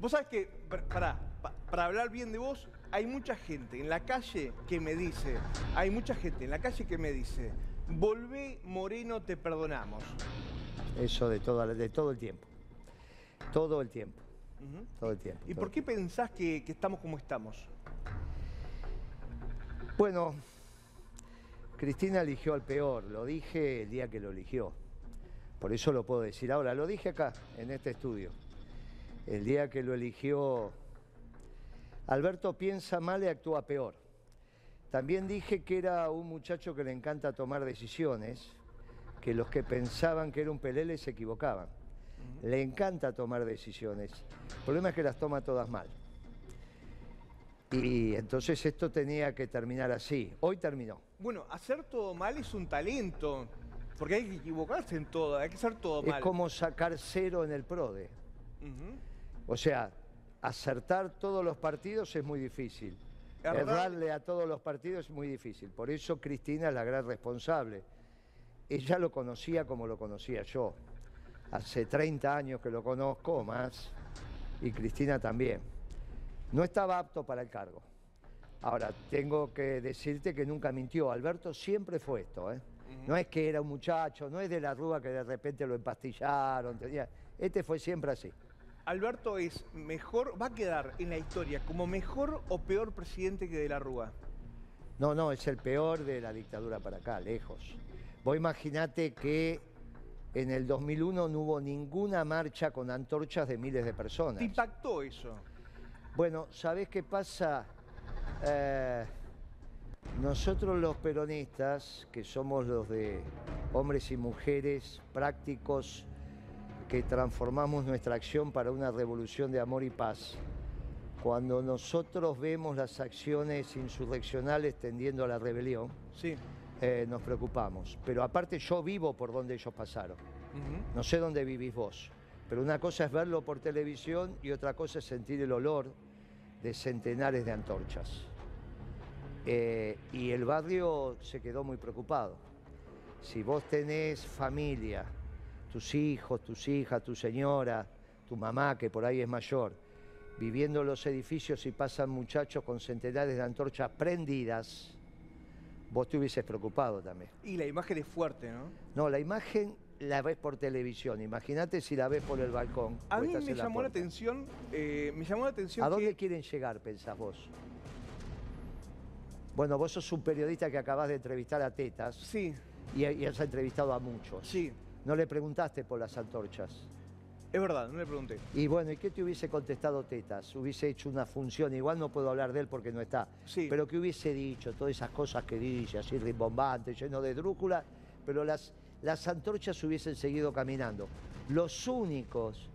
Vos sabés que, pa- pará, pa- para hablar bien de vos, hay mucha gente en la calle que me dice, hay mucha gente en la calle que me dice, volvé Moreno, te perdonamos. Eso de, toda, de todo el tiempo. Todo el tiempo. Todo el tiempo. ¿Y todo por qué pensás que, que estamos como estamos? Bueno, Cristina eligió al peor, lo dije el día que lo eligió. Por eso lo puedo decir ahora, lo dije acá, en este estudio. El día que lo eligió, Alberto piensa mal y actúa peor. También dije que era un muchacho que le encanta tomar decisiones, que los que pensaban que era un pelele se equivocaban. Le encanta tomar decisiones. El problema es que las toma todas mal. Y entonces esto tenía que terminar así. Hoy terminó. Bueno, hacer todo mal es un talento, porque hay que equivocarse en todo, hay que hacer todo Es mal. como sacar cero en el PRODE. Ujú. O sea, acertar todos los partidos es muy difícil. Errar- Errarle a todos los partidos es muy difícil. Por eso Cristina es la gran responsable. Ella lo conocía como lo conocía yo. Hace 30 años que lo conozco o más. Y Cristina también. No estaba apto para el cargo. Ahora, tengo que decirte que nunca mintió. Alberto siempre fue esto. ¿eh? No es que era un muchacho, no es de la Rúa que de repente lo empastillaron. tenía- Este fue siempre así. Alberto es mejor, va a quedar en la historia como mejor o peor presidente que de la Rúa. No, no, es el peor de la dictadura para acá, lejos. Vos imaginate que en el 2001 no hubo ninguna marcha con antorchas de miles de personas. ¿Te impactó eso? Bueno, ¿sabés qué pasa? Eh, nosotros los peronistas, que somos los de hombres y mujeres prácticos, que transformamos nuestra acción para una revolución de amor y paz, cuando nosotros vemos las acciones insurreccionales tendiendo a la rebelión, Sí. eh, nos preocupamos. Pero aparte yo vivo por donde ellos pasaron. No sé dónde vivís vos, pero una cosa es verlo por televisión y otra cosa es sentir el olor de centenares de antorchas. Eh, y el barrio se quedó muy preocupado. Si vos tenés familia, tus hijos, tus hijas, tu señora, tu mamá, que por ahí es mayor, viviendo en los edificios y pasan muchachos con centenares de antorchas prendidas, vos te hubieses preocupado también. Y la imagen es fuerte, ¿no? No, la imagen la ves por televisión. Imagínate si la ves por el balcón. A mí me la llamó la atención, eh, me llamó la atención ¿A dónde quieren llegar, pensás vos? Bueno, vos sos un periodista que acabás de entrevistar a Tetas Sí, y, y has entrevistado a muchos. sí, No le preguntaste por las antorchas. es verdad, no le pregunté. Y bueno, ¿y qué te hubiese contestado Tetas? Hubiese hecho una función, igual no puedo hablar de él porque no está, Sí. pero que hubiese dicho todas esas cosas que dice, así rimbombantes, lleno de drúcula, pero las, las antorchas hubiesen seguido caminando. Los únicos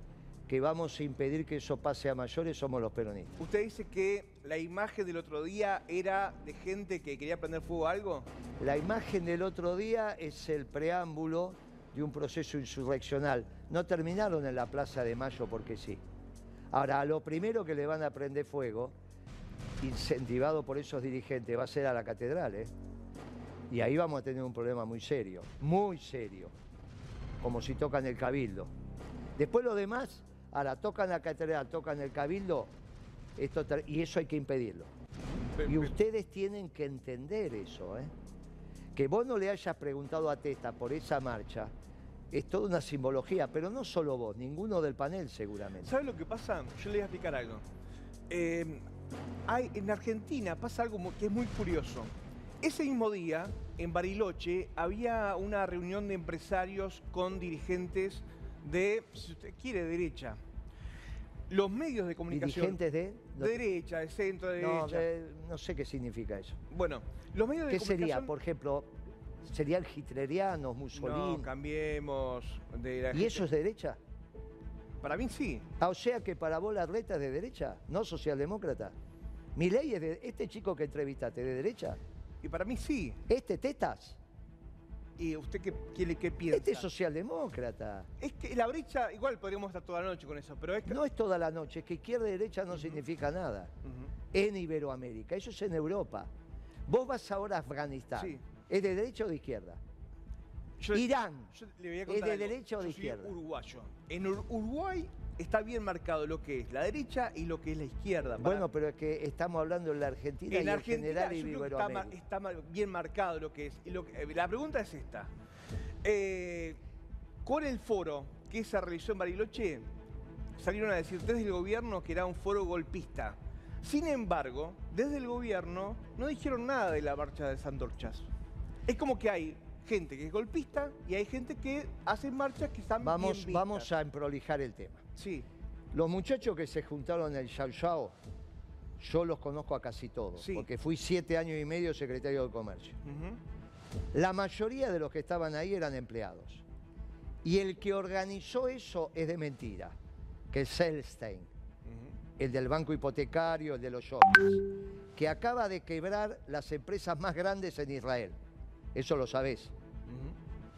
que vamos a impedir que eso pase a mayores somos los peronistas. ¿Usted dice que la imagen del otro día era de gente que quería prender fuego a algo? La imagen del otro día es el preámbulo de un proceso insurreccional. No terminaron en la Plaza de Mayo porque sí. Ahora, a lo primero que le van a prender fuego, incentivado por esos dirigentes, va a ser a la catedral, ¿eh? Y ahí vamos a tener un problema muy serio, muy serio, como si tocan el cabildo. Después lo demás, ahora tocan la catedral, tocan el cabildo, esto y eso hay que impedirlo. Y ustedes tienen que entender eso, ¿eh? Que vos no le hayas preguntado a Testa por esa marcha, es toda una simbología, pero no solo vos, ninguno del panel seguramente. ¿Sabe lo que pasa? Yo le voy a explicar algo. Eh, hay, en Argentina pasa algo que es muy curioso. Ese mismo día, en Bariloche, había una reunión de empresarios con dirigentes de, si usted quiere, derecha. Los medios de comunicación... Dirigentes de... derecha, de centro, de no, derecha. de- no sé qué significa eso. Bueno, los medios de ¿Qué sería, comunicación... por ejemplo, serían hitlerianos, Mussolini? No, cambiemos de la ¿Y eso es de derecha? Para mí sí. Ah, o sea que para vos la reta es de derecha, no socialdemócrata. Mi ley es de... Este chico que entrevistaste, ¿de derecha? Y para mí sí. Este Tetas, ¿Y usted qué, qué, qué piensa? este es socialdemócrata. Es que la brecha, igual podríamos estar toda la noche con eso, pero es que... No es toda la noche, es que izquierda y derecha no significa nada. En Iberoamérica, eso es en Europa. Vos vas ahora a Afganistán. Sí. ¿Es de derecha o de izquierda? Yo- Irán. yo le voy a ¿Es de algo. derecha o de Yo soy izquierda? uruguayo. En Ur- Uruguay está bien marcado lo que es la derecha y lo que es la izquierda. Bueno, pero es que estamos hablando en la Argentina en y Argentina, en general y yo creo que Iberoamérica. está, bien marcado lo que es. Y lo que- eh, la pregunta es esta. Eh, con el foro que se realizó en Bariloche, salieron a decir desde el gobierno que era un foro golpista. Sin embargo, desde el gobierno no dijeron nada de la marcha de Sandorchas. Es como que hay gente que es golpista y hay gente que hace marchas que están Vamos, bien vistas. vamos a emprolijar el tema. Sí, Los muchachos que se juntaron en el Yao Yao, yo los conozco a casi todos, Sí. porque fui siete años y medio secretario de Comercio. La mayoría de los que estaban ahí eran empleados. Y el que organizó eso es de mentira, que es Selstein, el del banco hipotecario, el de los shoppings, que acaba de quebrar las empresas más grandes en Israel. Eso lo sabés.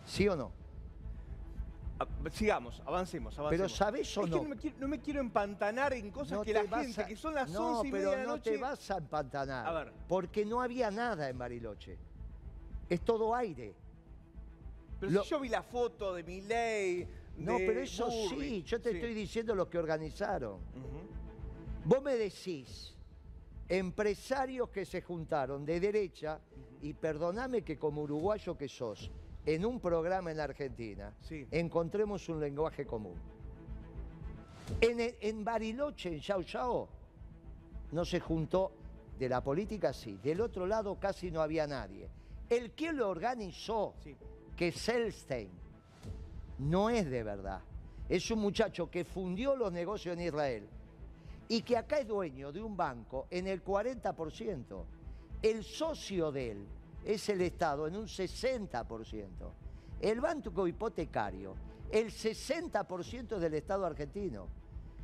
¿sí o no? Sigamos, avancemos, avancemos. Pero ¿sabés o es no? que no me, quiero, no me quiero empantanar en cosas No que la gente, a- que son las no, 11 y media de la no noche... te vas a empantanar. A ver. Porque no había nada en Bariloche. Es todo aire. Pero lo- si yo vi la foto de Milei, No, de pero eso sí, yo te sí. estoy diciendo lo que organizaron. Vos me decís, empresarios que se juntaron de derecha, y perdoname que como uruguayo que sos, en un programa en Argentina, Sí. encontremos un lenguaje común. En, en Bariloche, en Yao Yao, no se juntó, de la política sí, del otro lado casi no había nadie. El que lo organizó, Sí. que es Selstein, no es de verdad. Es un muchacho que fundió los negocios en Israel y que acá es dueño de un banco en el 40%. El socio de él es el Estado en un 60%. El banco hipotecario, el 60% del Estado argentino.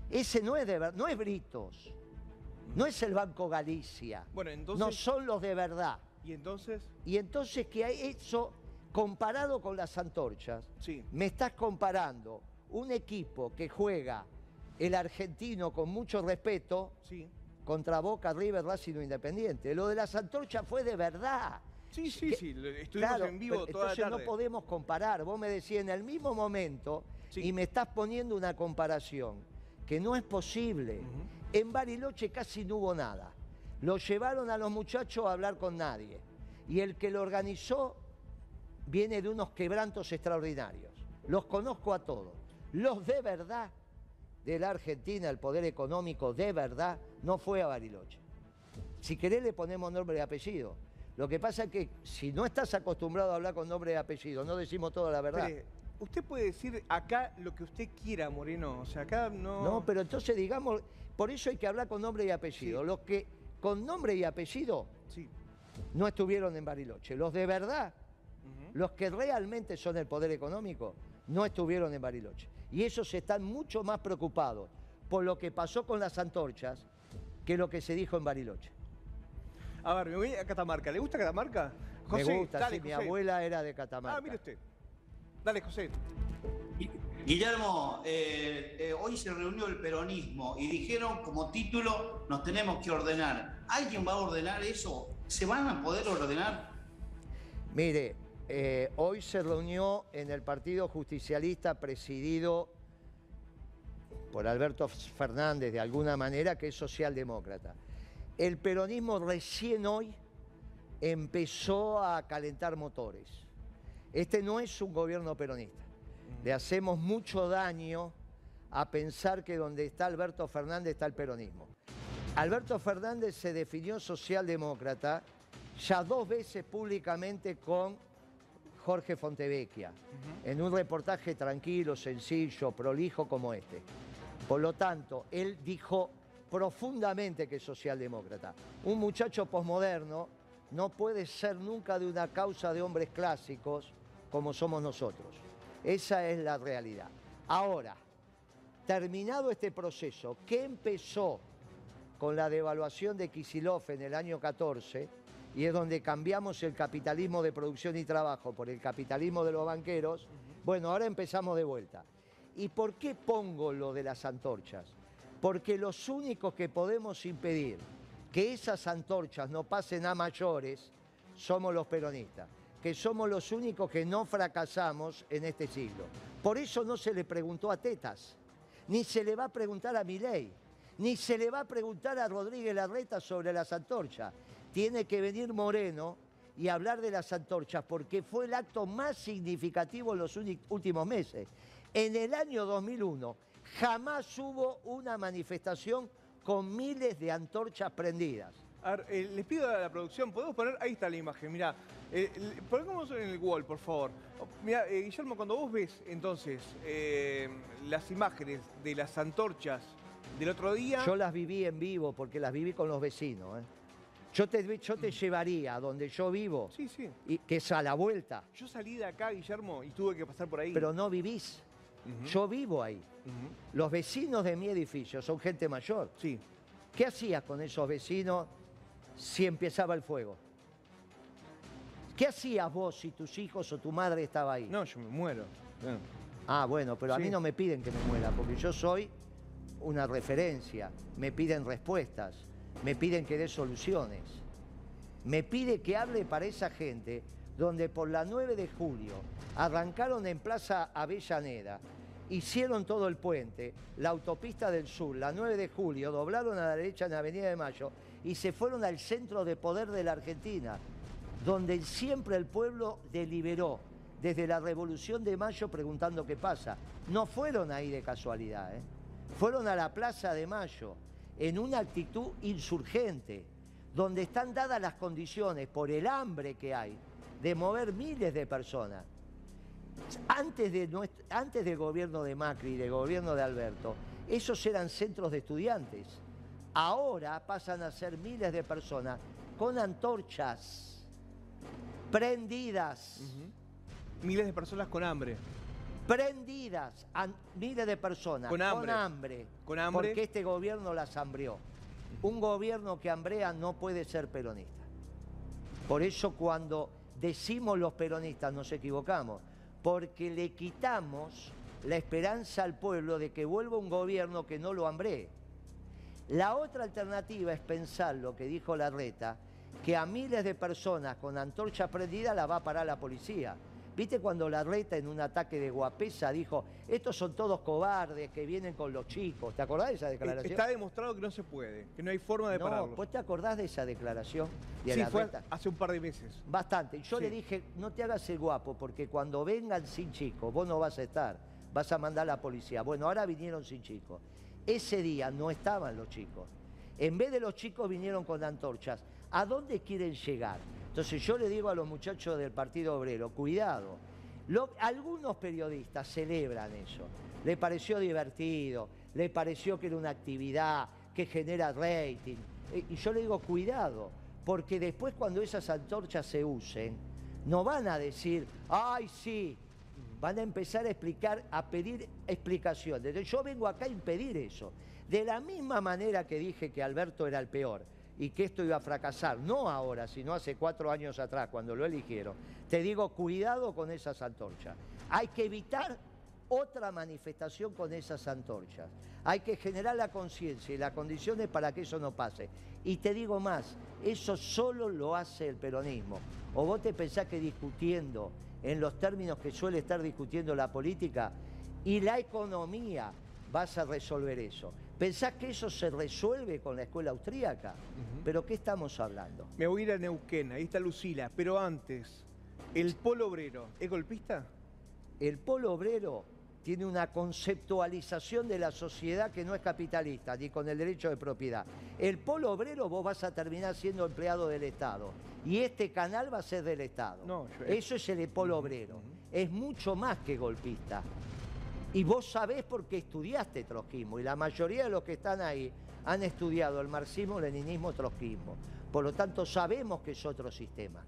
Ese no es de verdad, no es Britos, no es el Banco Galicia, Bueno, entonces... no son los de verdad. ¿Y entonces? Y entonces que hay eso, comparado con las antorchas, Sí. me estás comparando un equipo que juega el argentino con mucho respeto Sí. Contra Boca, River, Racing o Independiente. Lo de las antorchas fue de verdad. Sí, sí, Que- sí, estuvimos Claro, en vivo toda la entonces tarde. no podemos comparar. Vos me decías en el mismo momento Sí. y me estás poniendo una comparación que no es posible. En Bariloche casi no hubo nada. Lo llevaron a los muchachos a hablar con nadie. Y el que lo organizó viene de unos quebrantos extraordinarios. Los conozco a todos. Los de verdad de la Argentina, el poder económico de verdad, no fue a Bariloche. Si querés le ponemos nombre y apellido. Lo que pasa es que si no estás acostumbrado a hablar con nombre y apellido, no decimos toda la verdad. Usted puede decir acá lo que usted quiera, Moreno. O sea, acá no... No, pero entonces digamos, por eso hay que hablar con nombre y apellido. Sí. Los que con nombre y apellido Sí. no estuvieron en Bariloche. Los de verdad, los que realmente son el poder económico, no estuvieron en Bariloche. Y esos están mucho más preocupados por lo que pasó con las antorchas que lo que se dijo en Bariloche. A ver, me voy a Catamarca. ¿Le gusta Catamarca? Me gusta, dale, sí, mi José. abuela era de Catamarca. Ah, mire usted. Dale, José. Guillermo, eh, eh, hoy se reunió el peronismo y dijeron como título, nos tenemos que ordenar. ¿Alguien va a ordenar eso? ¿Se van a poder ordenar? Mire, eh, hoy se reunió en el Partido Justicialista presidido por Alberto Fernández, de alguna manera, que es socialdemócrata. El peronismo recién hoy empezó a calentar motores. Este no es un gobierno peronista. Le hacemos mucho daño a pensar que donde está Alberto Fernández está el peronismo. Alberto Fernández se definió socialdemócrata ya dos veces públicamente con Jorge Fontevecchia, en un reportaje tranquilo, sencillo, prolijo como este. Por lo tanto, él dijo profundamente que es socialdemócrata. Un muchacho posmoderno no puede ser nunca de una causa de hombres clásicos como somos nosotros. Esa es la realidad. Ahora, terminado este proceso, que empezó con la devaluación de Kisilov en el año 14, y es donde cambiamos el capitalismo de producción y trabajo por el capitalismo de los banqueros, bueno, ahora empezamos de vuelta. ¿Y por qué pongo lo de las antorchas? Porque los únicos que podemos impedir que esas antorchas no pasen a mayores somos los peronistas, que somos los únicos que no fracasamos en este siglo. Por eso no se le preguntó a Tetas, ni se le va a preguntar a Milei, ni se le va a preguntar a Rodríguez Larreta sobre las antorchas. Tiene que venir Moreno y hablar de las antorchas porque fue el acto más significativo en los últimos meses. En el año 2001 jamás hubo una manifestación con miles de antorchas prendidas. A ver, eh, les pido a la producción, ¿podemos poner? Ahí está la imagen, mira. Eh, ponemos en el wall, por favor. Mira, eh, Guillermo, cuando vos ves entonces eh, las imágenes de las antorchas del otro día... Yo las viví en vivo porque las viví con los vecinos. Yo te, yo te llevaría a donde yo vivo, Sí, sí. y, que es a la vuelta, Yo salí de acá, Guillermo, y tuve que pasar por ahí. pero no vivís. Yo vivo ahí. Los vecinos de mi edificio son gente mayor. Sí. ¿Qué hacías con esos vecinos si empezaba el fuego? ¿Qué hacías vos si tus hijos o tu madre estaba ahí? No, yo me muero. No. Ah, bueno, pero a mí no me piden que me muera, porque yo soy una referencia. Me piden respuestas, me piden que dé soluciones. Me pide que hable para esa gente donde por la 9 de julio arrancaron en Plaza Avellaneda, hicieron todo el puente, la autopista del sur, la 9 de julio, doblaron a la derecha en Avenida de Mayo y se fueron al centro de poder de la Argentina, donde siempre el pueblo deliberó desde la Revolución de Mayo preguntando qué pasa. No fueron ahí de casualidad, ¿eh? fueron a la Plaza de Mayo en una actitud insurgente, donde están dadas las condiciones por el hambre que hay de mover miles de personas. Antes, de antes del gobierno de Macri y del gobierno de Alberto, esos eran centros de estudiantes. Ahora pasan a ser miles de personas con antorchas prendidas, Miles de personas con hambre. Prendidas, an- miles de personas Con hambre. hambre, Con hambre. porque este gobierno las hambrió. Un gobierno que hambrea no puede ser peronista. Por eso cuando decimos los peronistas nos equivocamos, porque le quitamos la esperanza al pueblo de que vuelva un gobierno que no lo hambree. La otra alternativa es pensar lo que dijo Larreta, que a miles de personas con antorcha prendida la va a parar la policía. ¿Viste cuando Larreta en un ataque de guapesa dijo, estos son todos cobardes que vienen con los chicos? ¿Te acordás de esa Eh, declaración? Está demostrado que no se puede, que no hay forma de no, pararlo. ¿vos te acordás de esa declaración de sí, fue hace un par de meses. Bastante. Yo Sí. le dije, no te hagas el guapo, porque cuando vengan sin chicos, vos no vas a estar, vas a mandar a la policía. Bueno, ahora vinieron sin chicos. Ese día no estaban los chicos. En vez de los chicos vinieron con antorchas. ¿A dónde quieren llegar? Entonces yo le digo a los muchachos del Partido Obrero, cuidado. Algunos periodistas celebran eso. Le pareció divertido, le pareció que era una actividad que genera rating. Eh, Y yo le digo, cuidado, porque después cuando esas antorchas se usen, no van a decir, ay, sí, van a empezar a explicar, a pedir explicaciones. Yo vengo acá a impedir eso. De la misma manera que dije que Alberto era el peor y que esto iba a fracasar, no ahora, sino hace cuatro años atrás, cuando lo eligieron, te digo, cuidado con esas antorchas. Hay que evitar otra manifestación con esas antorchas. Hay que generar la conciencia y las condiciones para que eso no pase. Y te digo más, eso solo lo hace el peronismo. O vos te pensás que discutiendo en los términos que suele estar discutiendo la política y la economía vas a resolver eso. ¿Pensás que eso se resuelve con la escuela austríaca? ¿Pero qué estamos hablando? Me voy a ir a Neuquén, ahí está Lucila. Pero antes, ¿el polo obrero es golpista? El polo obrero tiene una conceptualización de la sociedad que no es capitalista, ni con el derecho de propiedad. El polo obrero vos vas a terminar siendo empleado del Estado. Y este canal va a ser del Estado. No, yo- Eso es el polo obrero. Es mucho más que golpista. Y vos sabés porque estudiaste trotskismo. Y la mayoría de los que están ahí han estudiado el marxismo, leninismo, trotskismo. Por lo tanto, sabemos que es otro sistema.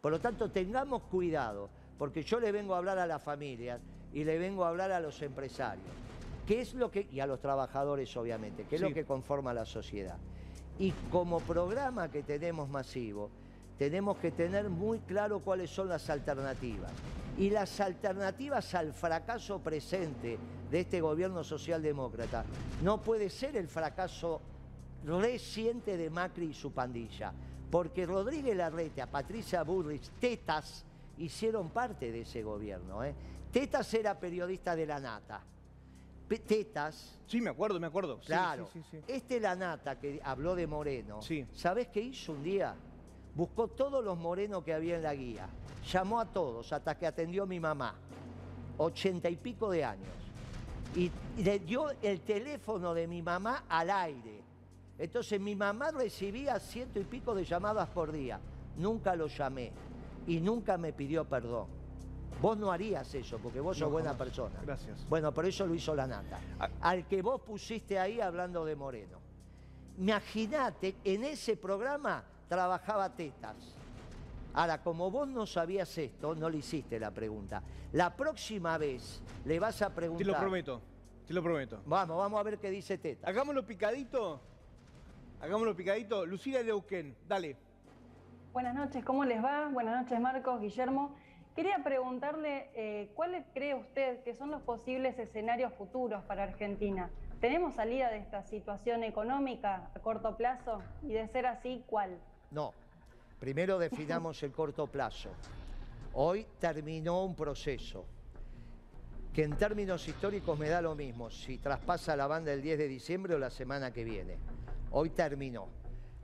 Por lo tanto, tengamos cuidado, porque yo le vengo a hablar a las familias y le vengo a hablar a los empresarios, qué es lo que, y a los trabajadores obviamente, qué es Sí. lo que conforma la sociedad. Y como programa que tenemos masivo, tenemos que tener muy claro cuáles son las alternativas. Y las alternativas al fracaso presente de este gobierno socialdemócrata no puede ser el fracaso reciente de Macri y su pandilla. Porque Rodríguez Larreta, Patricia Burrich, Tetas hicieron parte de ese gobierno. ¿eh? Tetas era periodista de la nata. Tetas, Sí, me acuerdo, me acuerdo. Claro. sí, sí, sí. Este Lanata que habló de Moreno, Sí. ¿sabés qué hizo un día? Buscó todos los morenos que había en la guía. Llamó a todos hasta que atendió a mi mamá, ochenta y pico de años. Y le dio el teléfono de mi mamá al aire. Entonces mi mamá recibía ciento y pico de llamadas por día. Nunca lo llamé y nunca me pidió perdón. Vos no harías eso porque vos sos No, buena jamás. persona. Gracias. Bueno, por eso lo hizo la nata. Ah. Al que vos pusiste ahí hablando de Moreno. Imaginate, en ese programa trabajaba Tetas. Ahora, como vos no sabías esto, no le hiciste la pregunta. La próxima vez le vas a preguntar. Te lo prometo, te lo prometo. Vamos, vamos a ver qué dice Tetas. Hagámoslo picadito. Hagámoslo picadito. Lucila Leuquén, dale. Buenas noches, ¿cómo les va? Buenas noches, Marcos, Guillermo. Quería preguntarle, eh, ¿cuáles cree usted que son los posibles escenarios futuros para Argentina? ¿Tenemos salida de esta situación económica a corto plazo? Y de ser así, ¿cuál? No. Primero definamos el corto plazo. Hoy terminó un proceso que en términos históricos me da lo mismo si traspasa la banda el 10 de diciembre o la semana que viene. Hoy terminó.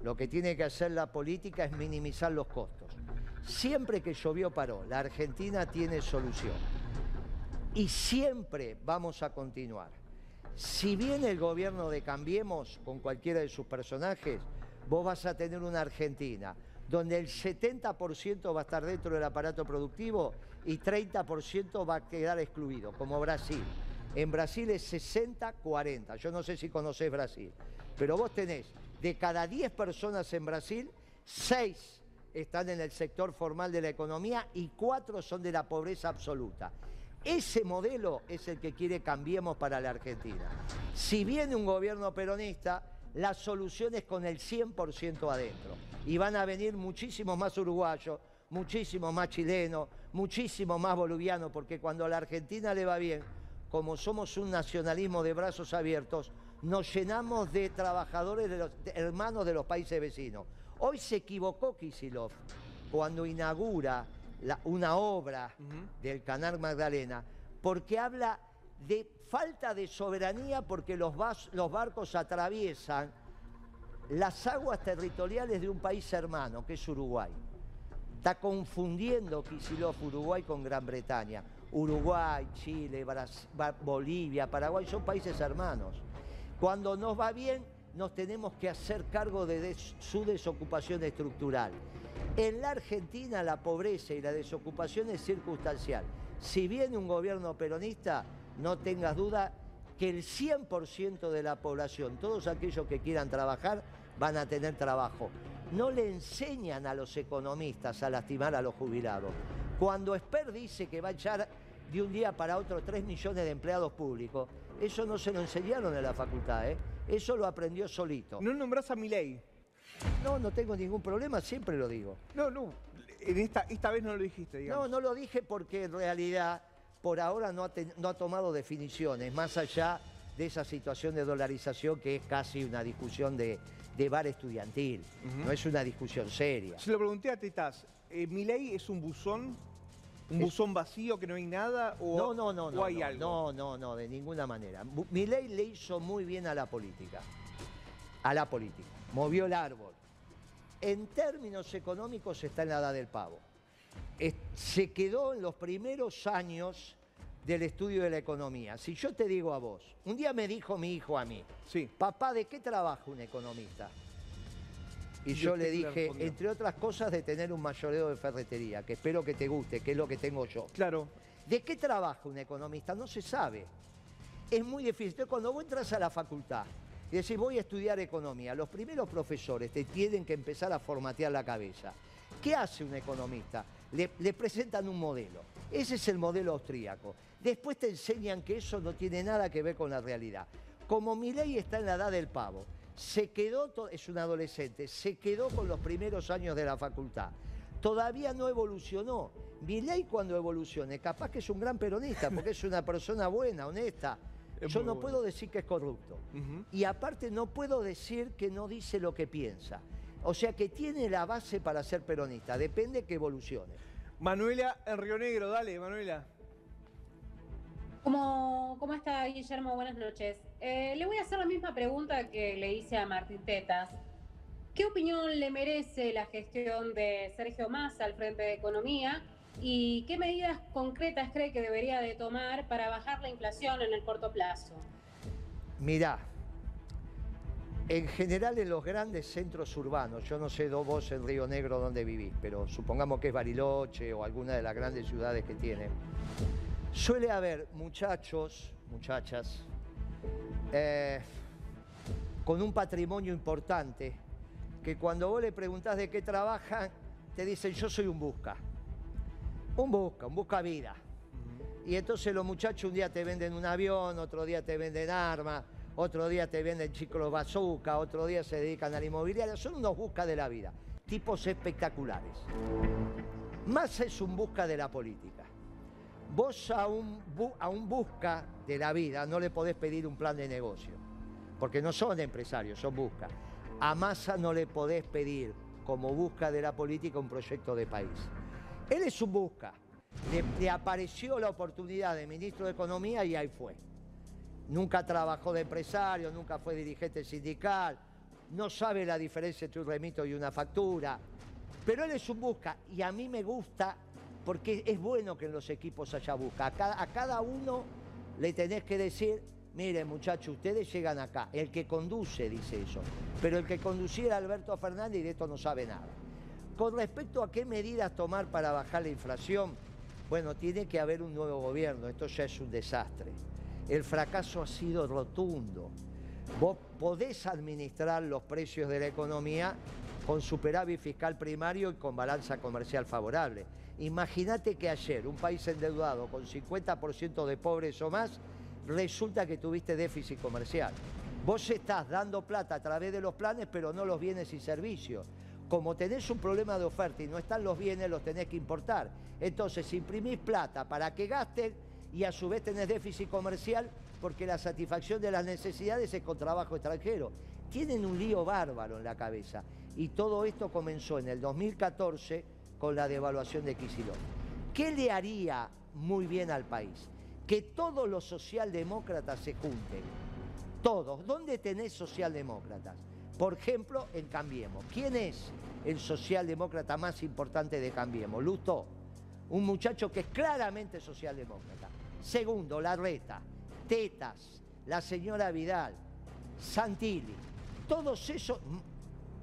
Lo que tiene que hacer la política es minimizar los costos. Siempre que llovió paró, la Argentina tiene solución. Y siempre vamos a continuar. Si viene el gobierno de Cambiemos con cualquiera de sus personajes, vos vas a tener una Argentina donde el 70% va a estar dentro del aparato productivo y 30% va a quedar excluido, como Brasil. En Brasil es 60-40. Yo no sé si conocés Brasil, pero vos tenés de cada 10 personas en Brasil, 6 están en el sector formal de la economía y 4 son de la pobreza absoluta. Ese modelo es el que quiere Cambiemos para la Argentina. Si viene un gobierno peronista, la solución es con el 100% adentro. Y van a venir muchísimos más uruguayos, muchísimos más chilenos, muchísimos más bolivianos, porque cuando a la Argentina le va bien, como somos un nacionalismo de brazos abiertos, nos llenamos de trabajadores, de los de hermanos de los países vecinos. Hoy se equivocó Kisilov cuando inaugura la- una obra del Canal Magdalena, porque habla de falta de soberanía porque los, barcos atraviesan las aguas territoriales de un país hermano, que es Uruguay. Está confundiendo Kicillof Uruguay con Gran Bretaña. Uruguay, Chile, Bolivia, Paraguay son países hermanos. Cuando nos va bien, nos tenemos que hacer cargo de su desocupación estructural. En la Argentina la pobreza y la desocupación es circunstancial. Si viene un gobierno peronista, no tengas duda que el 100% de la población, todos aquellos que quieran trabajar, van a tener trabajo. No le enseñan a los economistas a lastimar a los jubilados. Cuando Esper dice que va a echar de un día para otro 3 millones de empleados públicos, eso no se lo enseñaron en la facultad, ¿eh? eso lo aprendió solito. No nombrás a Milei. No, no tengo ningún problema, siempre lo digo. No, no. En esta, esta vez no lo dijiste, No, digamos. no lo dije porque en realidad por ahora no ha, ten- no ha tomado definiciones, más allá de esa situación de dolarización que es casi una discusión de, de bar estudiantil, no es una discusión seria. Se lo pregunté a Tetaz. Eh, ¿Milei es un buzón? ¿Un Es- buzón vacío que no hay nada? O, No, no, no, no, hay no, algo? no, no, no, de ninguna manera. Milei le hizo muy bien a la política, a la política, movió el árbol. En términos económicos está en la edad del pavo. Se quedó en los primeros años del estudio de la economía. Si yo te digo a vos, un día me dijo mi hijo a mí, Sí. papá, ¿de qué trabaja un economista? Y ¿Y yo le dije, entre otras cosas, de tener un mayoreo de ferretería, que espero que te guste, que es lo que tengo yo. Claro. ¿De qué trabaja un economista? No se sabe. Es muy difícil. Entonces, cuando vos entras a la facultad y decís, voy a estudiar economía, los primeros profesores te tienen que empezar a formatear la cabeza. ¿Qué hace un economista? Le, le presentan un modelo. Ese es el modelo austríaco. Después te enseñan que eso no tiene nada que ver con la realidad. Como mi ley está en la edad del pavo, se quedó, es un adolescente, se quedó con los primeros años de la facultad. Todavía no evolucionó. Milei cuando evolucione, capaz que es un gran peronista, porque es una persona buena, honesta. Es Yo no bueno. puedo decir que es corrupto. Y aparte no puedo decir que no dice lo que piensa. O sea que tiene la base para ser peronista, depende que evolucione. Manuela en Río Negro, dale, Manuela. ¿Cómo, ¿Cómo está Guillermo? Buenas noches. Eh, le voy a hacer la misma pregunta que le hice a Martín Tetas. ¿Qué opinión le merece la gestión de Sergio Massa al frente de Economía y qué medidas concretas cree que debería de tomar para bajar la inflación en el corto plazo? Mirá, en general en los grandes centros urbanos, yo no sé vos en Río Negro dónde vivís, pero supongamos que es Bariloche o alguna de las grandes ciudades que tiene, suele haber muchachos, muchachas, eh, con un patrimonio importante, que cuando vos le preguntás de qué trabajan, te dicen yo soy un busca. Un busca, un busca vida. Y entonces los muchachos un día te venden un avión, otro día te venden armas, otro día te venden chicos bazooka, otro día se dedican a la inmobiliaria. Son unos busca de la vida, tipos espectaculares. Más es un busca de la política. Vos a un, a un busca de la vida no le podés pedir un plan de negocio, porque no son empresarios, son busca. A Massa no le podés pedir, como busca de la política, un proyecto de país. Él es un busca. Le, le apareció la oportunidad de ministro de Economía y ahí fue. Nunca trabajó de empresario, nunca fue dirigente sindical, no sabe la diferencia entre un remito y una factura. Pero él es un busca y a mí me gusta porque es bueno que en los equipos haya busca. A cada, a cada uno le tenés que decir, miren muchachos, ustedes llegan acá. El que conduce dice eso, pero el que conduciera Alberto Fernández de esto no sabe nada. Con respecto a qué medidas tomar para bajar la inflación, bueno, tiene que haber un nuevo gobierno, esto ya es un desastre. El fracaso ha sido rotundo. Vos podés administrar los precios de la economía con superávit fiscal primario y con balanza comercial favorable. Imagínate que ayer un país endeudado con 50% de pobres o más, resulta que tuviste déficit comercial. Vos estás dando plata a través de los planes, pero no los bienes y servicios. Como tenés un problema de oferta y no están los bienes, los tenés que importar. Entonces imprimís plata para que gasten y a su vez tenés déficit comercial porque la satisfacción de las necesidades es con trabajo extranjero. Tienen un lío bárbaro en la cabeza y todo esto comenzó en el 2014 con la devaluación de Kicillof. ¿Qué le haría muy bien al país? Que todos los socialdemócratas se junten. Todos. ¿Dónde tenés socialdemócratas? Por ejemplo, en Cambiemos. ¿Quién es el socialdemócrata más importante de Cambiemos? Lustó, un muchacho que es claramente socialdemócrata. Segundo, la reta, Tetas, la señora Vidal, Santilli, todos esos,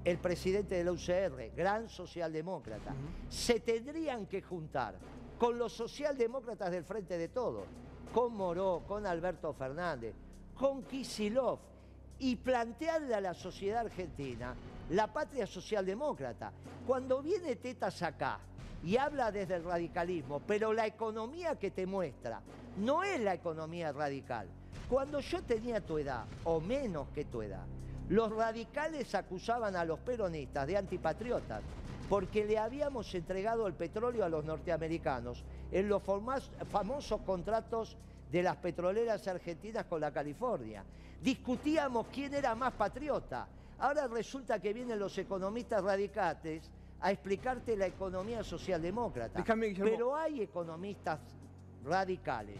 el presidente de la UCR, gran socialdemócrata, se tendrían que juntar con los socialdemócratas del Frente de Todos, con Moró, con Alberto Fernández, con Kisilov, y plantearle a la sociedad argentina la patria socialdemócrata. Cuando viene Tetas acá y habla desde el radicalismo, pero la economía que te muestra no es la economía radical. Cuando yo tenía tu edad, o menos que tu edad, los radicales acusaban a los peronistas de antipatriotas porque le habíamos entregado el petróleo a los norteamericanos en los famosos contratos de las petroleras argentinas con la California. Discutíamos quién era más patriota. Ahora resulta que vienen los economistas radicales a explicarte la economía socialdemócrata. Pero hay economistas radicales,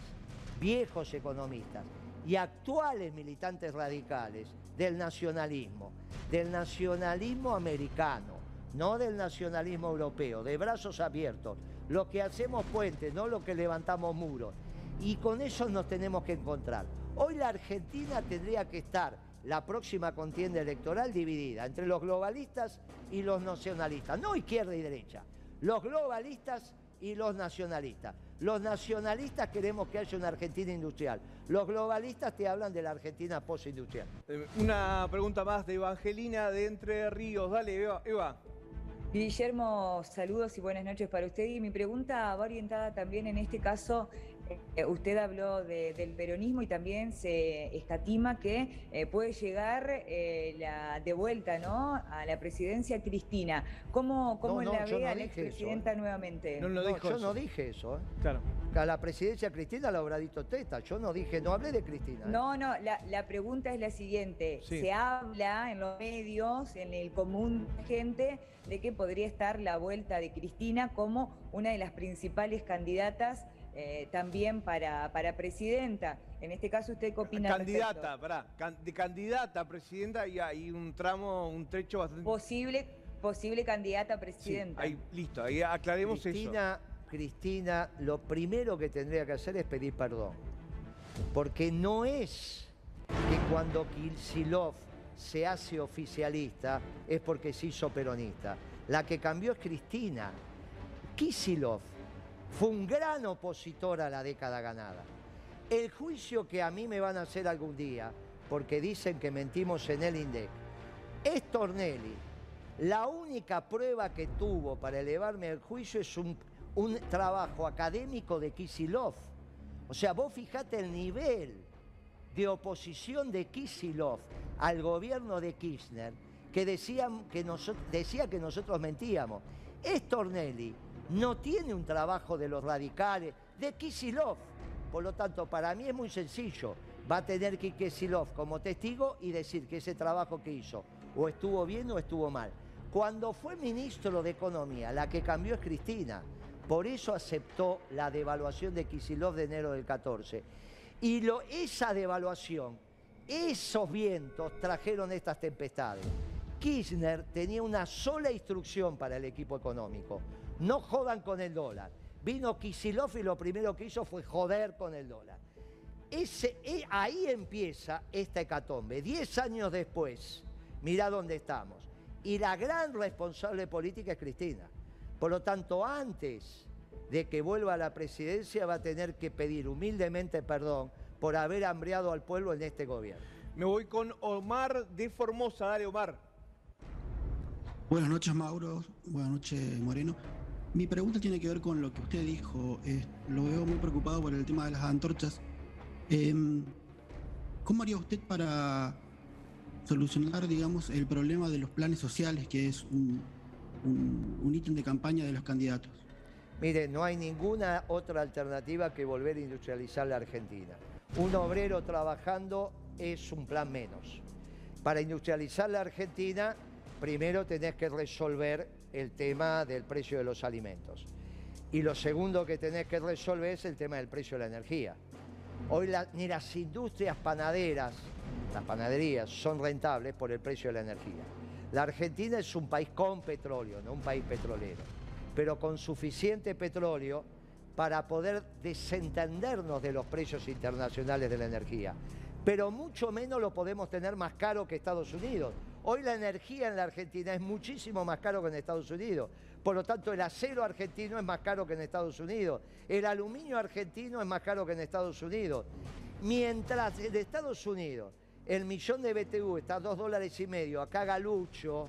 viejos economistas y actuales militantes radicales del nacionalismo, del nacionalismo americano, no del nacionalismo europeo, de brazos abiertos, lo que hacemos puentes, no lo que levantamos muros. Y con eso nos tenemos que encontrar. Hoy la Argentina tendría que estar la próxima contienda electoral dividida entre los globalistas y los nacionalistas, no izquierda y derecha, los globalistas y los nacionalistas. Los nacionalistas queremos que haya una Argentina industrial. Los globalistas te hablan de la Argentina postindustrial. Eh, una pregunta más de Evangelina de Entre Ríos. Dale, Eva. Eva. Guillermo, saludos y buenas noches para usted. Y mi pregunta va orientada también en este caso eh, usted habló del peronismo y también se escatima que eh, puede llegar eh, la, de vuelta ¿no? a la presidencia Cristina. ¿Cómo, cómo la ve a la expresidenta nuevamente? No, yo no dije eso. Claro. A la presidencia Cristina la habrá dicho Teta. Yo no dije, no hablé de Cristina. No, no, la, pregunta es la siguiente. Se habla en los medios, en el común gente, de que podría estar la vuelta de Cristina como una de las principales candidatas eh, también para, para presidenta. En este caso, ¿usted qué opina? Candidata, pará, de candidata a presidenta y hay un tramo, un trecho bastante... Posible, posible candidata a presidenta. ahí, listo, ahí aclaremos Cristina, eso. Cristina, lo primero que tendría que hacer es pedir perdón. Porque no es que cuando Kilsilov se hace oficialista es porque se hizo peronista. La que cambió es Cristina. Kisilov fue un gran opositor a la década ganada. El juicio que a mí me van a hacer algún día, porque dicen que mentimos en el INDEC, es Tornelli. La única prueba que tuvo para elevarme al juicio es un, trabajo académico de Kisilov. O sea, vos fijate el nivel de oposición de Kisilov al gobierno de Kirchner, que, que decía que nosotros mentíamos. Es Tornelli, no tiene un trabajo de los radicales, de Kisilov. Por lo tanto, para mí es muy sencillo. Va a tener que Kisilov como testigo y decir que ese trabajo que hizo o estuvo bien o estuvo mal. Cuando fue ministro de Economía, la que cambió es Cristina. Por eso aceptó la devaluación de Kisilov de enero del 14. Y lo, esa devaluación, esos vientos trajeron estas tempestades. Kirchner tenía una sola instrucción para el equipo económico. No jodan con el dólar. Vino Kisilov y lo primero que hizo fue joder con el dólar. Ese, e, ahí empieza esta hecatombe. Diez años después, mira dónde estamos. Y la gran responsable política es Cristina. Por lo tanto, antes de que vuelva a la presidencia, va a tener que pedir humildemente perdón por haber hambreado al pueblo en este gobierno. Me voy con Omar de Formosa. Dale, Omar. Buenas noches, Mauro. Buenas noches, Moreno. Mi pregunta tiene que ver con lo que usted dijo. lo veo muy preocupado por el tema de las antorchas. Em, ¿Cómo haría usted para solucionar, digamos, el problema de los planes sociales, que es un, un ítem de campaña de los candidatos? Mire, no hay ninguna otra alternativa que volver a industrializar la Argentina. Un obrero trabajando es un plan menos. Para industrializar la Argentina, primero tenés que resolver el tema del precio de los alimentos. Y lo segundo que tenés que resolver es el tema del precio de la energía. Hoy ni las industrias panaderas, las panaderías, son rentables por el precio de la energía. La Argentina es un país con petróleo, no un país petrolero, pero con suficiente petróleo para poder desentendernos de los precios internacionales de la energía. Pero mucho menos lo podemos tener más caro que Estados Unidos. Hoy la energía en la Argentina es muchísimo más caro que en Estados Unidos. Por lo tanto, el acero argentino es más caro que en Estados Unidos. El aluminio argentino es más caro que en Estados Unidos. Mientras en Estados Unidos el millón de BTU está a dos dólares y medio, acá Galucho,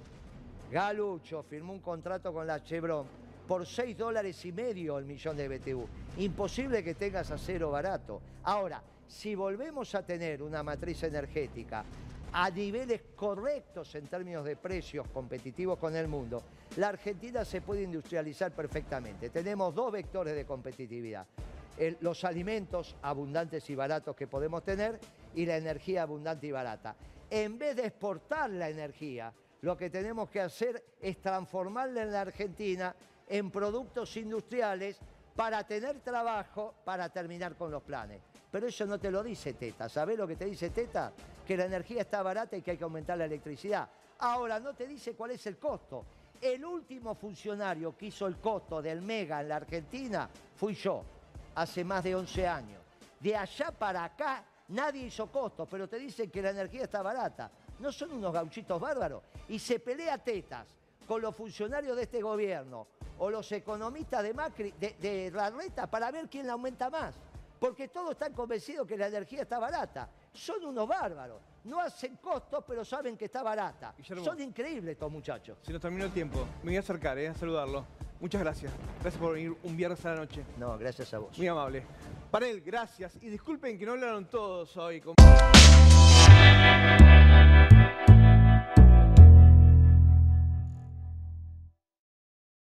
Galucho firmó un contrato con la Chevron por seis dólares y medio el millón de BTU. Imposible que tengas acero barato. Ahora, si volvemos a tener una matriz energética a niveles correctos en términos de precios competitivos con el mundo, la Argentina se puede industrializar perfectamente. Tenemos dos vectores de competitividad. los alimentos abundantes y baratos que podemos tener y la energía abundante y barata. En vez de exportar la energía, lo que tenemos que hacer es transformarla en la Argentina en productos industriales para tener trabajo, para terminar con los planes. Pero eso no te lo dice Teta. ¿Sabés lo que te dice Teta? Que la energía está barata y que hay que aumentar la electricidad. Ahora, no te dice cuál es el costo. El último funcionario que hizo el costo del mega en la Argentina fui yo, hace más de 11 años. De allá para acá nadie hizo costo, pero te dicen que la energía está barata. No son unos gauchitos bárbaros. Y se pelea tetas con los funcionarios de este gobierno o los economistas de Macri, de, de Larreta, para ver quién la aumenta más porque todos están convencidos que la energía está barata. Son unos bárbaros. No hacen costos, pero saben que está barata. Son increíbles estos muchachos. Se nos terminó el tiempo. Me voy a acercar, eh, a saludarlo. Muchas gracias. Gracias por venir un viernes a la noche. No, gracias a vos. Muy amable. Para él, gracias. Y disculpen que no hablaron todos hoy.